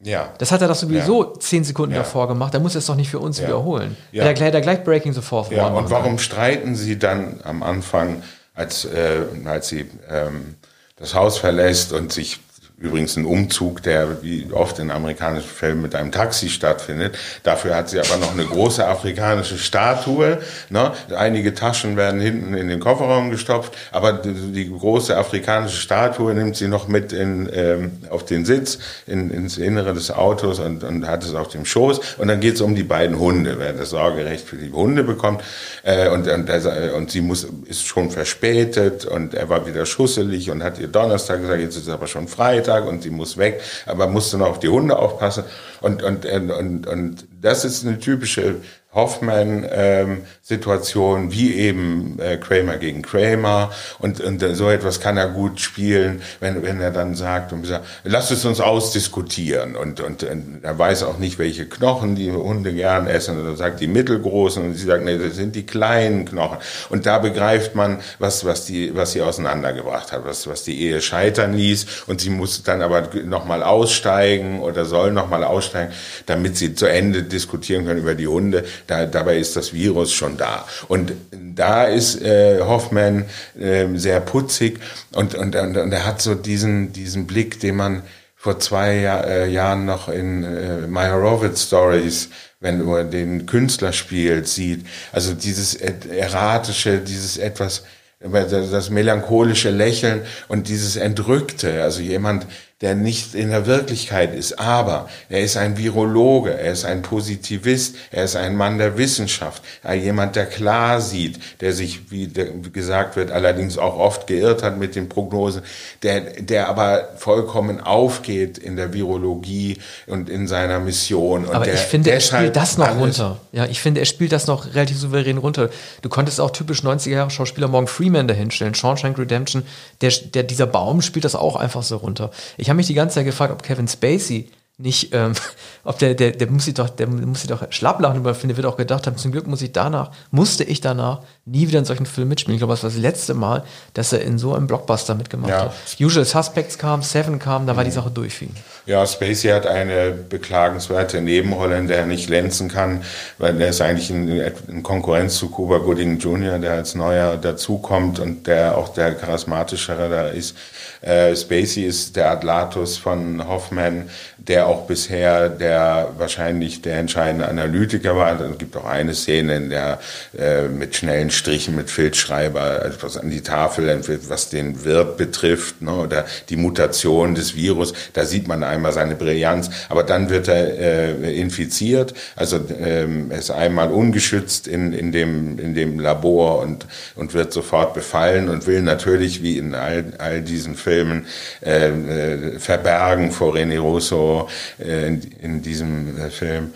Ja. Das hat er doch sowieso ja. zehn Sekunden ja. davor gemacht. Da muss er es doch nicht für uns ja. wiederholen. Ja. Hätte, er, er gleich Breaking the Fourth Ja, und warum kann. streiten Sie dann am Anfang, als, äh, als sie ähm, das Haus verlässt und sich Übrigens ein Umzug, der wie oft in amerikanischen Filmen mit einem Taxi stattfindet. Dafür hat sie aber noch eine große afrikanische Statue. Ne? Einige Taschen werden hinten in den Kofferraum gestopft, aber die, große afrikanische Statue nimmt sie noch mit in, ähm, auf den Sitz, in, ins Innere des Autos und, und hat es auf dem Schoß. Und dann geht es um die beiden Hunde, wer das Sorgerecht für die Hunde bekommt. Äh, und, und, und sie muss, ist schon verspätet und er war wieder schusselig und hat ihr Donnerstag gesagt, jetzt ist aber schon Freitag. Mittag und sie muss weg, aber musste noch auf die Hunde aufpassen. Und, und, und, und das ist eine typische Hoffman-Situation, ähm, wie eben äh, Kramer gegen Kramer. Und, und so etwas kann er gut spielen, wenn, wenn er dann sagt, und sagt lass es uns ausdiskutieren. Und, und, und er weiß auch nicht, welche Knochen die Hunde gern essen. Und er sagt die mittelgroßen und sie sagt, nee, das sind die kleinen Knochen. Und da begreift man, was, was, die, was sie auseinandergebracht hat, was, was die Ehe scheitern ließ. Und sie muss dann aber nochmal aussteigen oder soll nochmal aussteigen, damit sie zu Ende diskutieren können über die Hunde. Da, dabei ist das Virus schon da. Und da ist äh, Hoffmann äh, sehr putzig und, und, und, und er hat so diesen, diesen Blick, den man vor zwei Jahr, äh, Jahren noch in äh, Meyerowitz Stories, wenn er den Künstler spielt, sieht. Also dieses erratische, dieses etwas, das melancholische Lächeln und dieses Entrückte. Also jemand, der nicht in der Wirklichkeit ist, aber er ist ein Virologe, er ist ein Positivist, er ist ein Mann der Wissenschaft, jemand, der klar sieht, der sich, wie gesagt wird, allerdings auch oft geirrt hat mit den Prognosen, der, der aber vollkommen aufgeht in der Virologie und in seiner Mission. Und aber der, ich finde, er spielt das noch runter. Ja, ich finde, er spielt das noch relativ souverän runter. Du konntest auch typisch 90er Jahre Schauspieler Morgan Freeman dahinstellen, Shawshank Redemption, der, der, dieser Baum spielt das auch einfach so runter. Ich ich habe mich die ganze Zeit gefragt, ob Kevin Spacey nicht, ähm, ob der, der, der muss sich doch, der muss sich doch schlapp lachen über finde, wird auch gedacht haben, zum Glück muss ich danach, musste ich danach nie wieder in solchen Filmen mitspielen. Ich glaube, das war das letzte Mal, dass er in so einem Blockbuster mitgemacht ja. hat. Usual Suspects kam, Seven kam, da war die Sache durch für ihn. Ja, Spacey hat eine beklagenswerte Nebenrolle, in der er nicht glänzen kann, weil er ist eigentlich in, in Konkurrenz zu Cuba Gooding Jr., der als Neuer dazukommt und der auch der charismatischere da ist. Äh, Spacey ist der Atlatus von Hoffman, der auch bisher der wahrscheinlich der entscheidende Analytiker war. Es gibt auch eine Szene, in der äh, mit schnellen Strichen, mit Filzschreiber etwas an die Tafel was den Wirt betrifft, ne, oder die Mutation des Virus. Da sieht man einmal seine Brillanz, aber dann wird er äh, infiziert. Also ähm, ist einmal ungeschützt in, in, dem, in dem Labor und, und wird sofort befallen und will natürlich, wie in all, all diesen Filmen, äh, äh, verbergen vor René Russo äh, in, in diesem äh, Film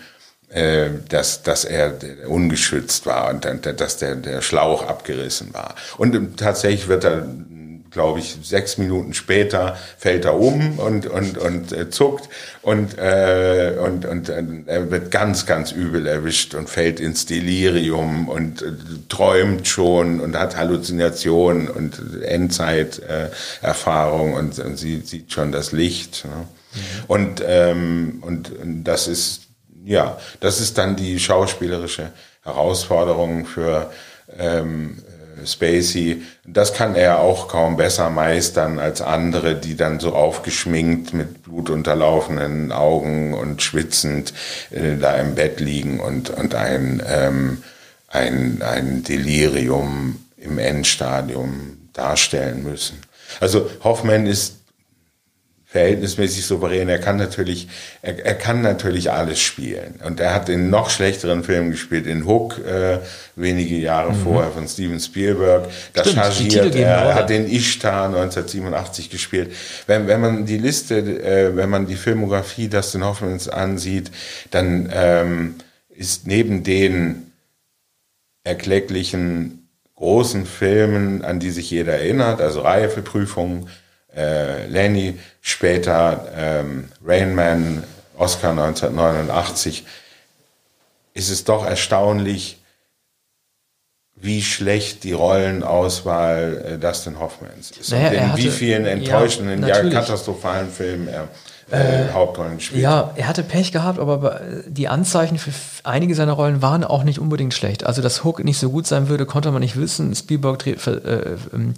äh, dass, dass er ungeschützt war und dass der, der Schlauch abgerissen war. Und tatsächlich wird er glaube ich, sechs Minuten später fällt er um und, und, und äh, zuckt und, äh, und, und äh, er wird ganz, ganz übel erwischt und fällt ins Delirium und äh, träumt schon und hat Halluzinationen und Endzeiterfahrung äh, und, und sie sieht schon das Licht. Ne? Mhm. Und, ähm, und, und das ist, ja, das ist dann die schauspielerische Herausforderung für ähm, Spacey, das kann er auch kaum besser meistern als andere, die dann so aufgeschminkt mit blutunterlaufenden Augen und schwitzend äh, da im Bett liegen und, und ein, ähm, ein, ein Delirium im Endstadium darstellen müssen. Also Hoffman ist verhältnismäßig souverän. Er kann natürlich, er, er, kann natürlich alles spielen. Und er hat in noch schlechteren Filmen gespielt, in Hook äh, wenige Jahre mhm. vorher von Steven Spielberg. Da chargiert er. Er hat den Ishtar 1987 gespielt. Wenn, wenn man die Liste, äh, wenn man die Filmografie Dustin Hoffmans ansieht, dann ähm, ist neben den erklecklichen großen Filmen, an die sich jeder erinnert, also Reihe für Prüfungen, äh, Lenny, später ähm, Rain Man, Oscar 1989, ist es doch erstaunlich, wie schlecht die Rollenauswahl äh, Dustin Hoffmans ist. Naja, und in hatte, wie vielen enttäuschenden, ja, ja katastrophalen Filmen er äh, Hauptrollen spielt. Ja, er hatte Pech gehabt, aber die Anzeichen für einige seiner Rollen waren auch nicht unbedingt schlecht. Also, dass Hook nicht so gut sein würde, konnte man nicht wissen. Spielberg äh, ähm,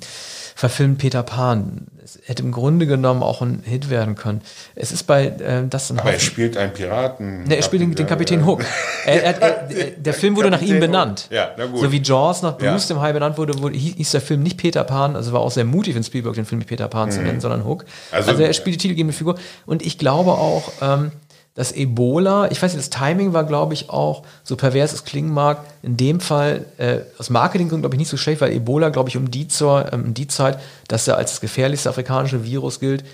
verfilmt Peter Pan. Es hätte im Grunde genommen auch ein Hit werden können. Es ist bei äh, Dustin Aber er spielt einen Piraten. Ne, er spielt den, den Kapitän Hook. Er, er, er, der Film wurde nach ihm benannt. Ja, na gut. So wie Jaws nach Bruce, ja. dem Hai benannt wurde, wurde, hieß der Film nicht Peter Pan. Also war auch sehr mutig, wenn Spielberg den Film nicht Peter Pan mhm. zu nennen, sondern Hook. Also, also er spielt die titelgebende Figur. Und ich glaube auch, ähm, dass Ebola, ich weiß nicht, das Timing war, glaube ich, auch, so pervers es klingen mag, in dem Fall äh, aus Marketinggründen, glaube ich, nicht so schlecht, weil Ebola, glaube ich, um die, zur, ähm, die Zeit, dass er als das gefährlichste afrikanische Virus gilt,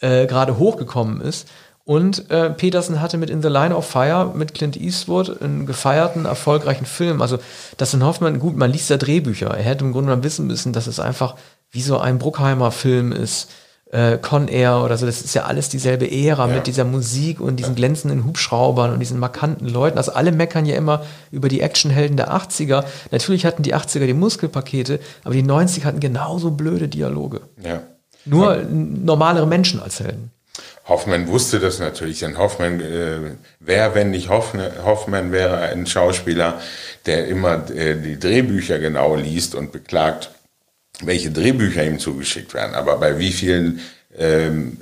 äh, gerade hochgekommen ist. Und äh, Peterson hatte mit In the Line of Fire mit Clint Eastwood einen gefeierten, erfolgreichen Film. Also Dustin Hoffman, gut, man liest ja Drehbücher. Er hätte im Grunde genommen wissen müssen, dass es einfach wie so ein Bruckheimer Film ist äh, Con Air oder so, das ist ja alles dieselbe Ära ja. mit dieser Musik und diesen glänzenden Hubschraubern und diesen markanten Leuten. Also alle meckern ja immer über die Actionhelden der 80er. Natürlich hatten die 80er die Muskelpakete, aber die 90er hatten genauso blöde Dialoge. Ja. Nur ja. normalere Menschen als Helden. Hoffmann wusste das natürlich, denn Hoffmann, äh, wer, wenn nicht Hoffmann, Hoffmann wäre ein Schauspieler, der immer äh, die Drehbücher genau liest und beklagt, welche Drehbücher ihm zugeschickt werden. Aber bei wie vielen ähm,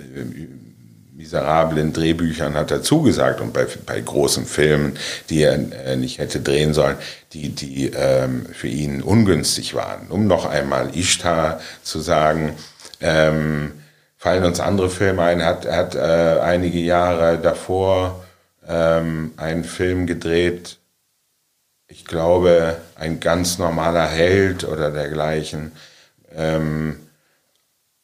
miserablen Drehbüchern hat er zugesagt und bei, bei großen Filmen, die er äh, nicht hätte drehen sollen, die, die ähm, für ihn ungünstig waren. Um noch einmal Ishtar zu sagen, ähm, fallen uns andere Filme ein. Hat, hat äh, einige Jahre davor ähm, einen Film gedreht, ich glaube, ein ganz normaler Held oder dergleichen ähm,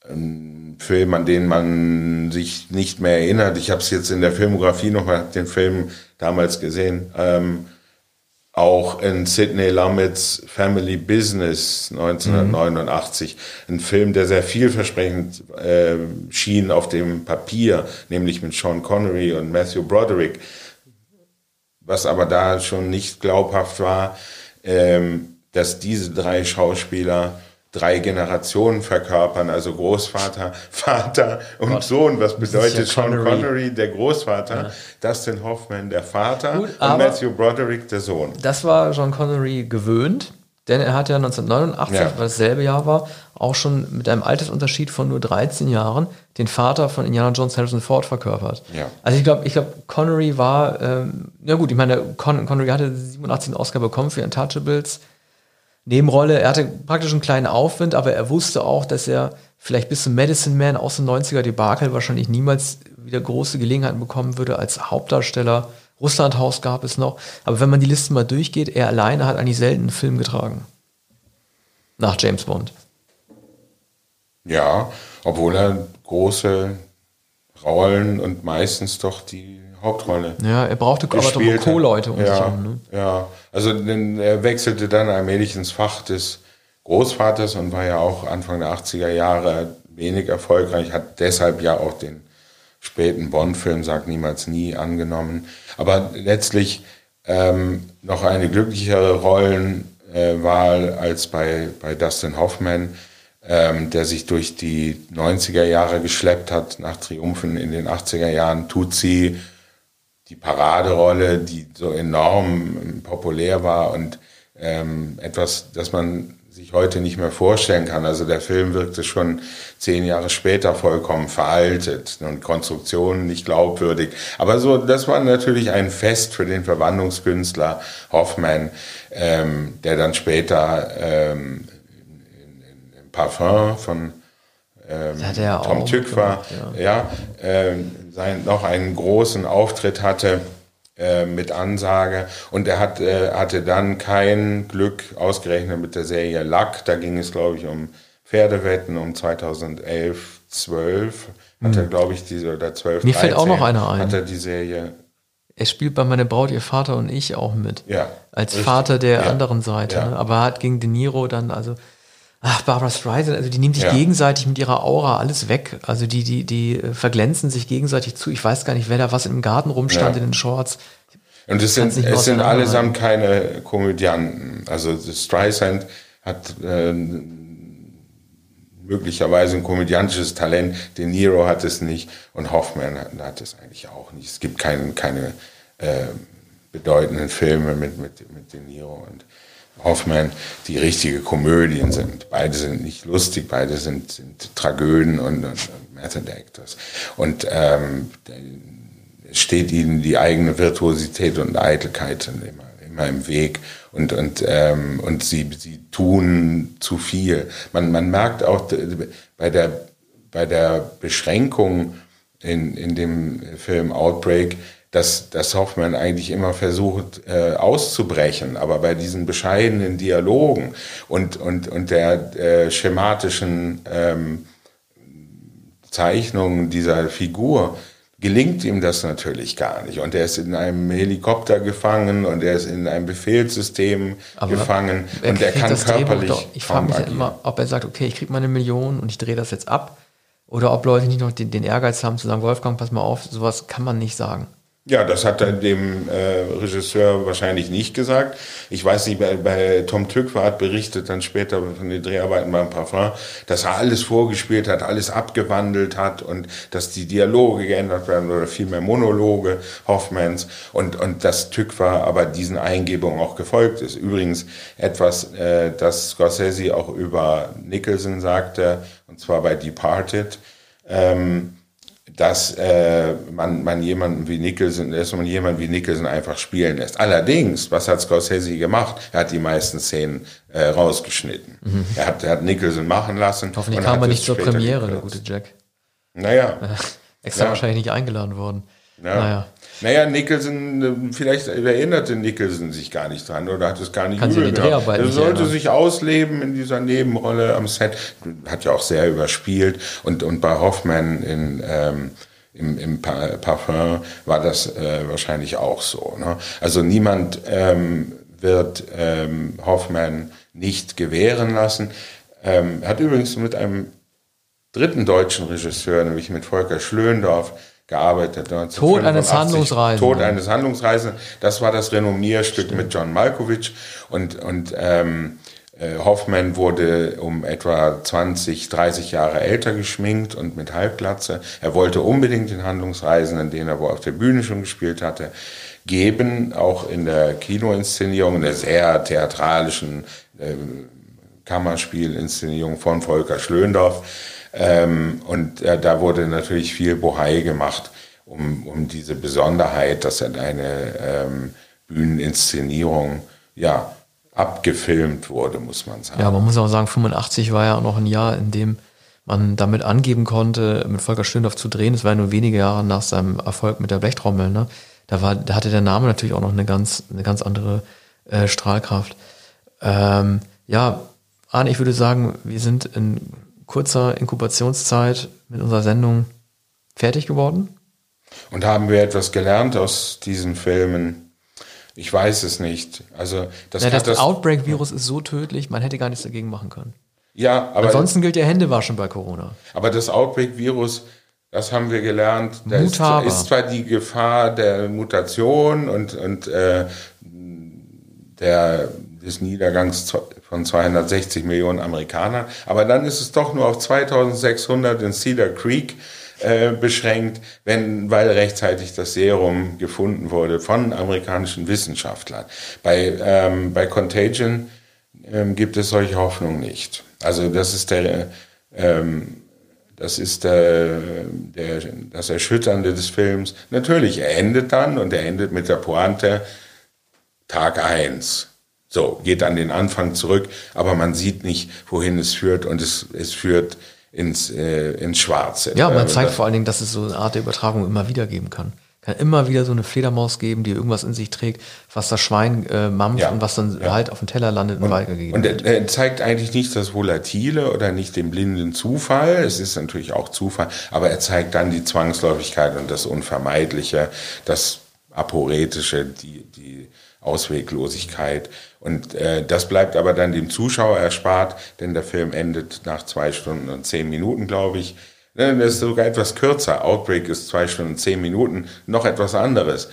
ein Film, an den man sich nicht mehr erinnert. Ich habe es jetzt in der Filmografie nochmal den Film damals gesehen. Ähm, auch in Sidney Lumets Family Business 1989, mhm. ein Film, der sehr vielversprechend äh, schien auf dem Papier, nämlich mit Sean Connery und Matthew Broderick, was aber da schon nicht glaubhaft war, ähm, dass diese drei Schauspieler drei Generationen verkörpern, also Großvater, Vater und Gott, Sohn. Was bedeutet ja Sean Connery. Connery, der Großvater, ja. Dustin Hoffman, der Vater Gut, und Matthew Broderick, der Sohn. Das war Sean Connery gewöhnt, denn er hat ja 1989, ja. weil dasselbe Jahr war, auch schon mit einem Altersunterschied von nur 13 Jahren den Vater von Indiana Jones Harrison Ford verkörpert. Ja. Also ich glaube, ich glaube, Connery war, ähm, ja gut, ich meine, Con Connery hatte 87 einen Oscar bekommen für Untouchables. Nebenrolle. Er hatte praktisch einen kleinen Aufwind, aber er wusste auch, dass er vielleicht bis zum Medicine Man aus den 90er Debakel wahrscheinlich niemals wieder große Gelegenheiten bekommen würde als Hauptdarsteller. Russlandhaus gab es noch. Aber wenn man die Liste mal durchgeht, er alleine hat eigentlich selten einen Film getragen. Nach James Bond. Ja, obwohl er große Rollen und meistens doch die Hauptrolle. Ja, er brauchte aber doch Co-Leute um ja, sich herum. Ne? Ja, also denn er wechselte dann allmählich ins Fach des Großvaters und war ja auch Anfang der 80er Jahre wenig erfolgreich, hat deshalb ja auch den späten Bond-Film Sagt niemals nie angenommen. Aber letztlich ähm, noch eine glücklichere Rollenwahl als bei, bei Dustin Hoffman, ähm, der sich durch die 90er Jahre geschleppt hat, nach Triumphen in den 80er Jahren, tut sie die Paraderolle, die so enorm populär war und ähm, etwas, das man sich heute nicht mehr vorstellen kann. Also der Film wirkte schon zehn Jahre später vollkommen veraltet und Konstruktionen nicht glaubwürdig. Aber so, das war natürlich ein Fest für den Verwandlungskünstler Hoffmann, ähm, der dann später ähm, in, in Parfum von ähm, Tom Tückwer, ja, ja äh, sein, noch einen großen Auftritt hatte äh, mit Ansage und er hat, äh, hatte dann kein Glück ausgerechnet mit der Serie Luck, da ging es glaube ich um Pferdewetten um 2011, 12 hat er, mhm. glaube ich, diese, oder 12, Mir 13, fällt auch noch einer ein. Hat er die Serie er spielt bei Meine Braut, ihr Vater und ich auch mit. Ja. Als richtig. Vater der ja. anderen Seite. Ja. Ne? Aber er hat gegen De Niro dann, also, ach, Barbara Streisand, also die nehmen sich ja. gegenseitig mit ihrer Aura alles weg. Also die, die, die äh, verglänzen sich gegenseitig zu. Ich weiß gar nicht, wer da was im Garten rumstand in den Shorts. Und es sind, es sind allesamt keine Komödianten. Also Streisand hat äh, möglicherweise ein komödiantisches Talent. De Niro hat es nicht und Hoffman hat, hat es eigentlich auch nicht. Es gibt kein, keine äh, bedeutenden Filme mit, mit, mit De Niro und Hoffman, die richtige Komödien sind. Beide sind nicht lustig, beide sind, sind Tragöden und, und, und Method Actors. Und ähm, steht ihnen die eigene Virtuosität und Eitelkeit immer, immer im Weg und, und, ähm, und sie, sie tun zu viel. Man, man merkt auch bei der, bei der Beschränkung in, in dem Film Outbreak, dass, dass Hoffmann eigentlich immer versucht äh, auszubrechen, aber bei diesen bescheidenen Dialogen und, und, und der äh, schematischen ähm, Zeichnung dieser Figur, gelingt ihm das natürlich gar nicht. Und er ist in einem Helikopter gefangen und er ist in einem Befehlssystem Aber gefangen und er kann körperlich. Doch, ich frage mich ja immer, ob er sagt, okay, ich kriege meine Million und ich drehe das jetzt ab. Oder ob Leute nicht noch den, den Ehrgeiz haben zu sagen, Wolfgang, pass mal auf, sowas kann man nicht sagen. Ja, das hat er dem äh, Regisseur wahrscheinlich nicht gesagt. Ich weiß nicht, bei, bei Tom Tückwer hat berichtet dann später von den Dreharbeiten beim Parfum, dass er alles vorgespielt hat, alles abgewandelt hat und dass die Dialoge geändert werden oder vielmehr Monologe Hoffmans und, und dass Tückwer aber diesen Eingebungen auch gefolgt ist. Übrigens etwas, äh, das Scorsese auch über Nicholson sagte, und zwar bei Departed. Ähm, dass äh, man, man jemanden wie Nicholson, dass man jemanden wie Nicholson einfach spielen lässt. Allerdings, was hat Scorsese gemacht? Er hat die meisten Szenen äh, rausgeschnitten. Mhm. Er, hat, er hat Nicholson machen lassen. Hoffentlich kam er nicht zur Premiere, der gute Jack. Naja. Extra ja. wahrscheinlich nicht eingeladen worden. Ja. Naja. Naja, Nicholson, äh, vielleicht erinnerte Nicholson sich gar nicht dran oder hat es gar nicht Kann übel gehabt. Er sollte sich ausleben in dieser Nebenrolle am Set. Hat ja auch sehr überspielt. Und, und bei Hoffman in, ähm, im, im Parfum war das äh, wahrscheinlich auch so. Ne? Also niemand ähm, wird ähm, Hoffman nicht gewähren lassen. Ähm, er hat übrigens mit einem dritten deutschen Regisseur, nämlich mit Volker Schlöndorff, gearbeitet. Tod eines Handlungsreisenden. Tod eines Handlungsreisenden. Das war das Renommierstück Stimmt. mit John Malkovich und, und ähm, äh, Hoffman wurde um etwa 20, 30 Jahre älter geschminkt und mit Halbglatze. Er wollte unbedingt den Handlungsreisenden, den er wohl auf der Bühne schon gespielt hatte, geben, auch in der Kinoinszenierung, in der sehr theatralischen äh, Kammerspielinszenierung von Volker Schlöndorff. Ähm, und äh, da wurde natürlich viel Bohai gemacht, um, um diese Besonderheit, dass eine ähm, Bühneninszenierung ja, abgefilmt wurde, muss man sagen. Ja, man muss auch sagen, 85 war ja auch noch ein Jahr, in dem man damit angeben konnte, mit Volker Schlöndorff zu drehen. Das war ja nur wenige Jahre nach seinem Erfolg mit der Blechtrommel. Ne? Da, war, da hatte der Name natürlich auch noch eine ganz, eine ganz andere äh, Strahlkraft. Ähm, ja, Arne, ich würde sagen, wir sind in kurzer Inkubationszeit mit unserer Sendung fertig geworden. Und haben wir etwas gelernt aus diesen Filmen? Ich weiß es nicht. Also das, ja, das, das Outbreak-Virus ist so tödlich, man hätte gar nichts dagegen machen können. Ja, aber ansonsten gilt ja Händewaschen bei Corona. Aber das Outbreak-Virus, das haben wir gelernt. Da ist, ist, zwar die Gefahr der Mutation und und äh, der des Niedergangs von 260 Millionen Amerikanern. Aber dann ist es doch nur auf 2600 in Cedar Creek äh, beschränkt, wenn, weil rechtzeitig das Serum gefunden wurde von amerikanischen Wissenschaftlern. Bei, ähm, bei Contagion ähm, gibt es solche Hoffnung nicht. Also das ist der, ähm, das ist der, der, das Erschütternde des Films. Natürlich, er endet dann und er endet mit der Pointe Tag eins so, geht an den Anfang zurück, aber man sieht nicht, wohin es führt und es, es führt ins, äh, ins Schwarze. Ja, man also zeigt vor allen Dingen, dass es so eine Art der Übertragung immer wieder geben kann. Kann immer wieder so eine Fledermaus geben, die irgendwas in sich trägt, was das Schwein äh, mampft ja, und was dann ja. halt auf dem Teller landet und, und weitergegeben Und er, er, zeigt eigentlich nicht das Volatile oder nicht den blinden Zufall. Es ist natürlich auch Zufall, aber er zeigt dann die Zwangsläufigkeit und das Unvermeidliche, das Aporetische, die, die Ausweglosigkeit. Und äh, das bleibt aber dann dem Zuschauer erspart, denn der Film endet nach zwei Stunden und zehn Minuten, glaube ich. Das ist sogar etwas kürzer. Outbreak ist zwei Stunden und zehn Minuten, noch etwas anderes.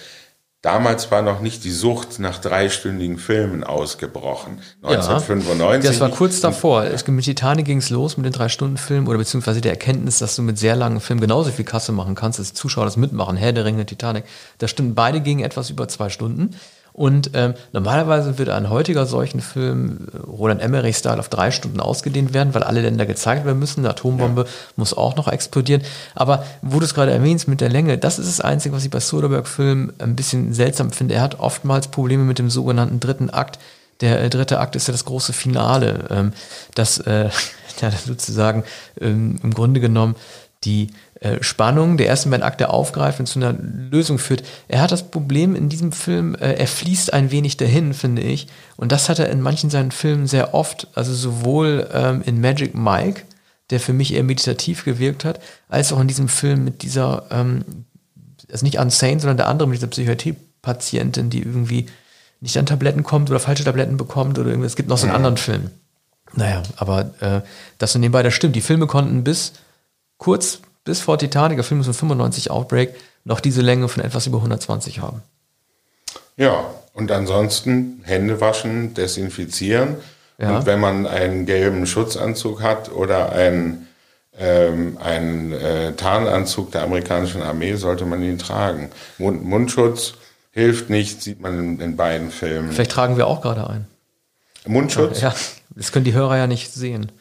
Damals war noch nicht die Sucht nach dreistündigen Filmen ausgebrochen. 1995. Ja, das war kurz davor. Es, mit Titanic ging es los mit den drei-Stunden-Filmen oder beziehungsweise der Erkenntnis, dass du mit sehr langen Filmen genauso viel Kasse machen kannst, dass Zuschauer das mitmachen. Herr der Ringe, Titanic. Das stimmt, beide gingen etwas über zwei Stunden. Und ähm, normalerweise würde ein heutiger solchen Film, äh, Roland Emmerich-Style, auf drei Stunden ausgedehnt werden, weil alle Länder gezeigt werden müssen. Eine Atombombe ja. muss auch noch explodieren. Aber wo du es gerade erwähnst mit der Länge, das ist das Einzige, was ich bei Soderbergh-Filmen ein bisschen seltsam finde. Er hat oftmals Probleme mit dem sogenannten dritten Akt. Der äh, dritte Akt ist ja das große Finale, ähm, das äh, ja, sozusagen ähm, im Grunde genommen die Spannung der ersten beiden Akte aufgreift und zu einer Lösung führt. Er hat das Problem in diesem Film, äh, er fließt ein wenig dahin, finde ich. Und das hat er in manchen seinen Filmen sehr oft, also sowohl ähm, in Magic Mike, der für mich eher meditativ gewirkt hat, als auch in diesem Film mit dieser, ähm, also nicht Unsane, sondern der andere mit dieser Psychiatrie-Patientin, die irgendwie nicht an Tabletten kommt oder falsche Tabletten bekommt oder irgendwas. Es gibt noch so einen anderen Film. Naja, aber äh, das und nebenbei, das stimmt. Die Filme konnten bis kurz bis vor Titanic, der Film von 95 Outbreak, noch diese Länge von etwas über 120 haben. Ja, und ansonsten Hände waschen, desinfizieren. Ja. Und wenn man einen gelben Schutzanzug hat oder einen, ähm, einen äh, Tarnanzug der amerikanischen Armee, sollte man ihn tragen. Mund Mundschutz hilft nicht, sieht man in, in beiden Filmen. Vielleicht tragen wir auch gerade einen. Mundschutz? Ja, das können die Hörer ja nicht sehen.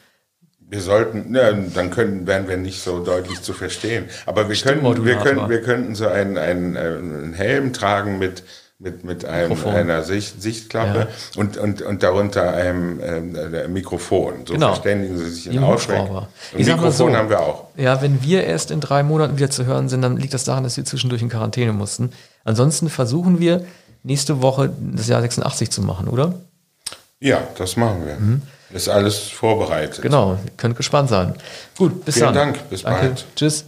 Wir sollten, ja, dann können, werden wir nicht so deutlich zu verstehen. Aber wir können, wir können, wir könnten so einen, einen, einen Helm tragen mit, mit, mit einem, einer Sicht, Sichtklappe ja. und, und, und darunter einem äh, Mikrofon. So genau. verständigen Sie sich in Aussprache. Mikrofon so, haben wir auch. Ja, wenn wir erst in drei Monaten wieder zu hören sind, dann liegt das daran, dass wir zwischendurch in Quarantäne mussten. Ansonsten versuchen wir nächste Woche das Jahr 86 zu machen, oder? Ja, das machen wir. Mhm. Ist alles vorbereitet. Genau, ihr könnt gespannt sein. Gut, bis Vielen dann. Vielen Dank, bis Danke. bald. Tschüss.